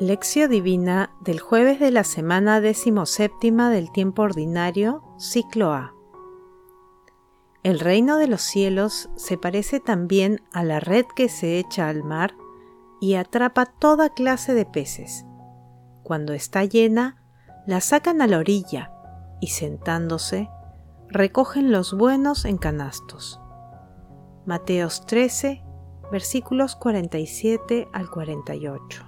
Lección Divina del jueves de la semana decimoséptima del tiempo ordinario, ciclo A. El reino de los cielos se parece también a la red que se echa al mar y atrapa toda clase de peces. Cuando está llena, la sacan a la orilla y sentándose, recogen los buenos en canastos. Mateos 13, versículos 47 al 48.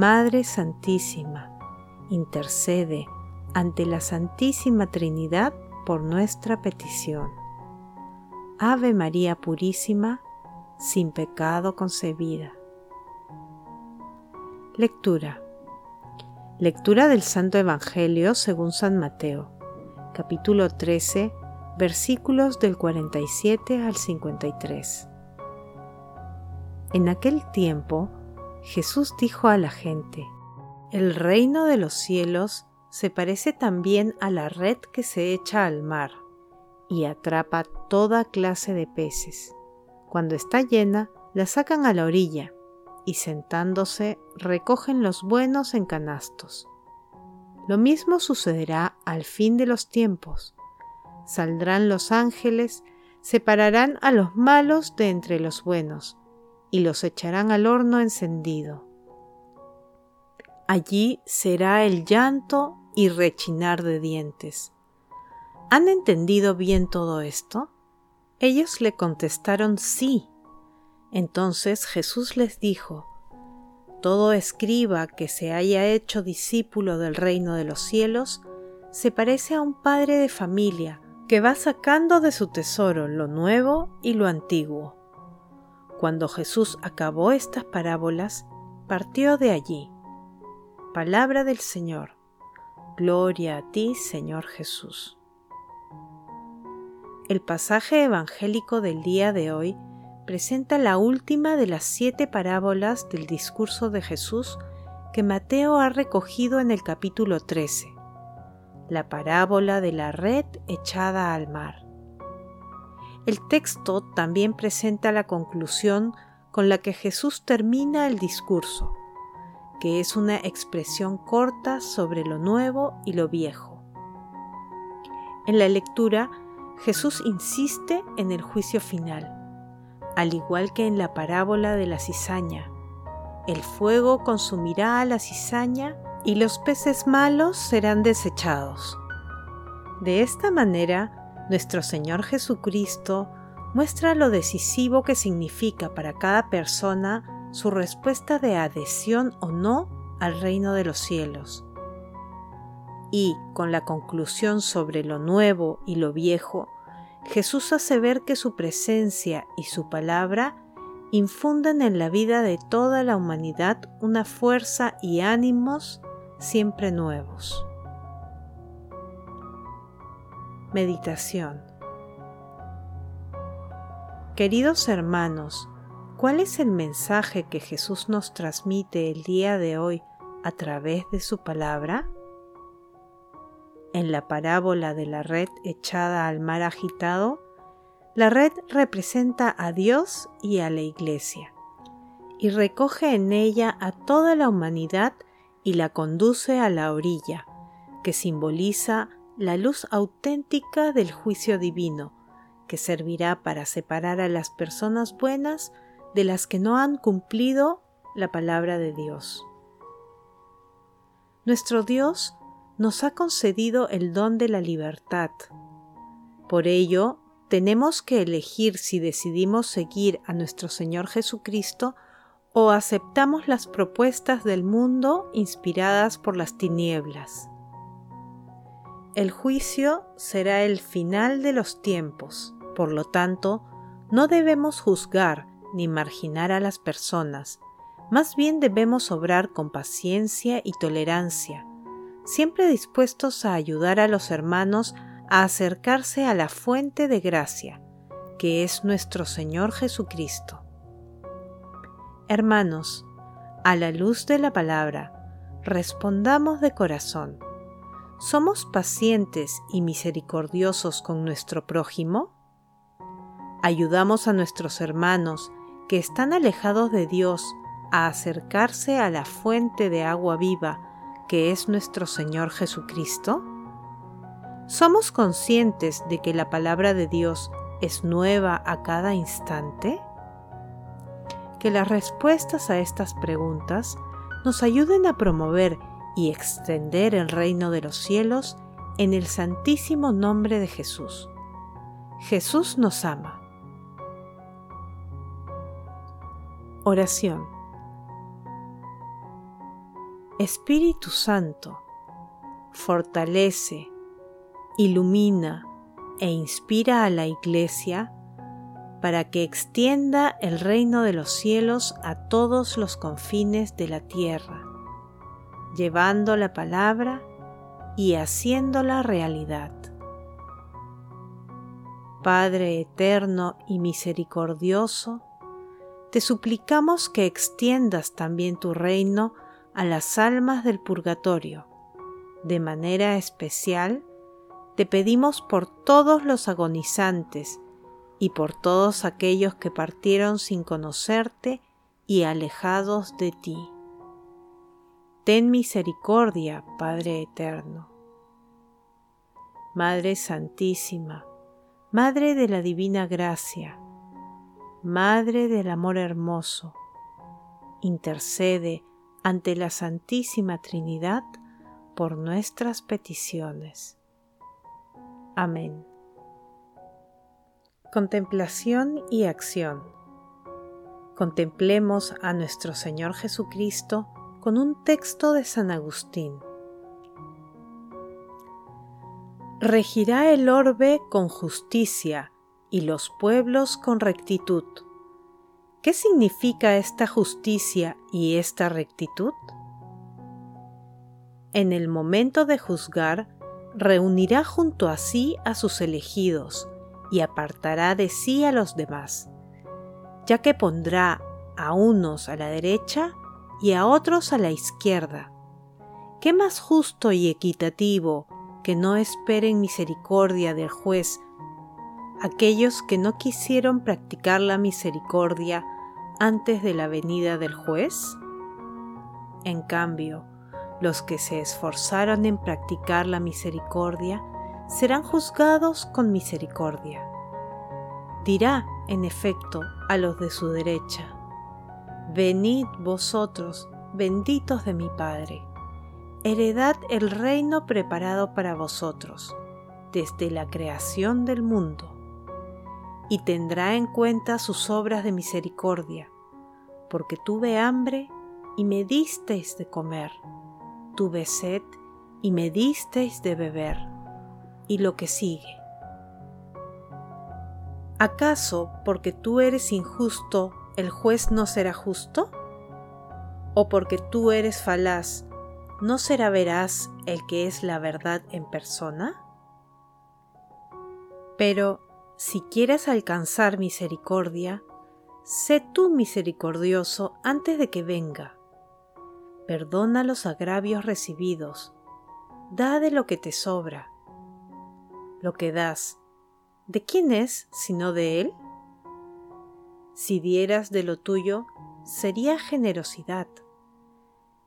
Madre Santísima, intercede ante la Santísima Trinidad por nuestra petición. Ave María Purísima, sin pecado concebida. Lectura. Lectura del Santo Evangelio según San Mateo, capítulo 13, versículos del 47 al 53. En aquel tiempo, Jesús dijo a la gente, El reino de los cielos se parece también a la red que se echa al mar y atrapa toda clase de peces. Cuando está llena, la sacan a la orilla y sentándose recogen los buenos en canastos. Lo mismo sucederá al fin de los tiempos. Saldrán los ángeles, separarán a los malos de entre los buenos y los echarán al horno encendido. Allí será el llanto y rechinar de dientes. ¿Han entendido bien todo esto? Ellos le contestaron sí. Entonces Jesús les dijo, Todo escriba que se haya hecho discípulo del reino de los cielos se parece a un padre de familia que va sacando de su tesoro lo nuevo y lo antiguo. Cuando Jesús acabó estas parábolas, partió de allí. Palabra del Señor. Gloria a ti, Señor Jesús. El pasaje evangélico del día de hoy presenta la última de las siete parábolas del discurso de Jesús que Mateo ha recogido en el capítulo 13, la parábola de la red echada al mar. El texto también presenta la conclusión con la que Jesús termina el discurso, que es una expresión corta sobre lo nuevo y lo viejo. En la lectura, Jesús insiste en el juicio final, al igual que en la parábola de la cizaña. El fuego consumirá a la cizaña y los peces malos serán desechados. De esta manera, nuestro Señor Jesucristo muestra lo decisivo que significa para cada persona su respuesta de adhesión o no al reino de los cielos. Y, con la conclusión sobre lo nuevo y lo viejo, Jesús hace ver que su presencia y su palabra infunden en la vida de toda la humanidad una fuerza y ánimos siempre nuevos. Meditación Queridos hermanos, ¿cuál es el mensaje que Jesús nos transmite el día de hoy a través de su palabra? En la parábola de la red echada al mar agitado, la red representa a Dios y a la Iglesia, y recoge en ella a toda la humanidad y la conduce a la orilla, que simboliza la luz auténtica del juicio divino, que servirá para separar a las personas buenas de las que no han cumplido la palabra de Dios. Nuestro Dios nos ha concedido el don de la libertad. Por ello, tenemos que elegir si decidimos seguir a nuestro Señor Jesucristo o aceptamos las propuestas del mundo inspiradas por las tinieblas. El juicio será el final de los tiempos, por lo tanto, no debemos juzgar ni marginar a las personas, Más bien debemos obrar con paciencia y tolerancia, siempre dispuestos a ayudar a los hermanos a acercarse a la fuente de gracia, que es nuestro Señor Jesucristo. Hermanos, a la luz de la palabra, respondamos de corazón. ¿Somos pacientes y misericordiosos con nuestro prójimo? ¿Ayudamos a nuestros hermanos que están alejados de Dios a acercarse a la fuente de agua viva que es nuestro Señor Jesucristo? ¿Somos conscientes de que la palabra de Dios es nueva a cada instante? Que las respuestas a estas preguntas nos ayuden a promover y extender el reino de los cielos en el santísimo nombre de Jesús. Jesús nos ama. Oración Espíritu Santo, fortalece, ilumina e inspira a la Iglesia para que extienda el reino de los cielos a todos los confines de la tierra, llevando la palabra y haciéndola realidad. Padre eterno y misericordioso, te suplicamos que extiendas también tu reino a las almas del purgatorio. De manera especial, te pedimos por todos los agonizantes y por todos aquellos que partieron sin conocerte y alejados de ti. Ten misericordia, Padre Eterno. Madre Santísima, Madre de la Divina Gracia, Madre del Amor Hermoso, intercede ante la Santísima Trinidad por nuestras peticiones. Amén. Contemplación y acción. Contemplemos a nuestro Señor Jesucristo con un texto de San Agustín. Regirá el orbe con justicia y los pueblos con rectitud ¿Qué significa esta justicia y esta rectitud? En el momento de juzgar, reunirá junto a sí a sus elegidos y apartará de sí a los demás, ya que pondrá a unos a la derecha y a otros a la izquierda. ¿Qué más justo y equitativo que no esperen misericordia del juez aquellos que no quisieron practicar la misericordia antes de la venida del juez? En cambio, los que se esforzaron en practicar la misericordia serán juzgados con misericordia. Dirá, en efecto, a los de su derecha, Venid vosotros, benditos de mi Padre, heredad el reino preparado para vosotros desde la creación del mundo y tendrá en cuenta sus obras de misericordia, porque tuve hambre y me disteis de comer, tuve sed y me disteis de beber, y lo que sigue. ¿Acaso porque tú eres injusto el juez no será justo? ¿O porque tú eres falaz no será veraz el que es la verdad en persona? Pero si quieres alcanzar misericordia, sé tú misericordioso antes de que venga. Perdona los agravios recibidos, da de lo que te sobra. Lo que das, ¿de quién es sino de Él? Si dieras de lo tuyo, sería generosidad,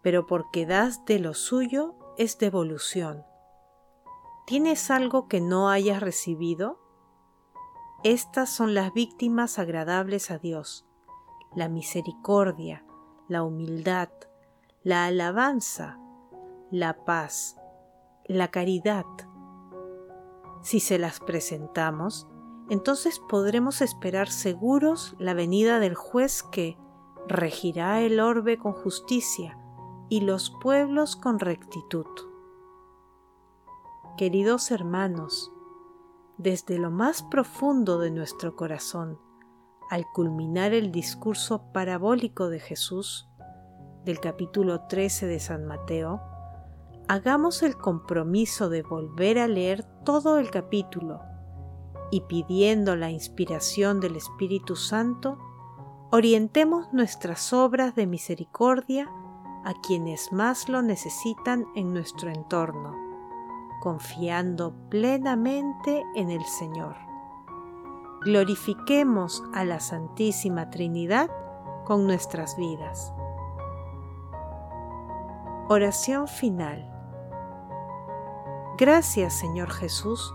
pero porque das de lo suyo es devolución. ¿Tienes algo que no hayas recibido? Estas son las víctimas agradables a Dios, la misericordia, la humildad, la alabanza, la paz, la caridad. Si se las presentamos, entonces podremos esperar seguros la venida del juez que regirá el orbe con justicia y los pueblos con rectitud. Queridos hermanos, desde lo más profundo de nuestro corazón, al culminar el discurso parabólico de Jesús, del capítulo 13 de San Mateo, hagamos el compromiso de volver a leer todo el capítulo y pidiendo la inspiración del Espíritu Santo, orientemos nuestras obras de misericordia a quienes más lo necesitan en nuestro entorno, confiando plenamente en el Señor. Glorifiquemos a la Santísima Trinidad con nuestras vidas. Oración final. Gracias Señor Jesús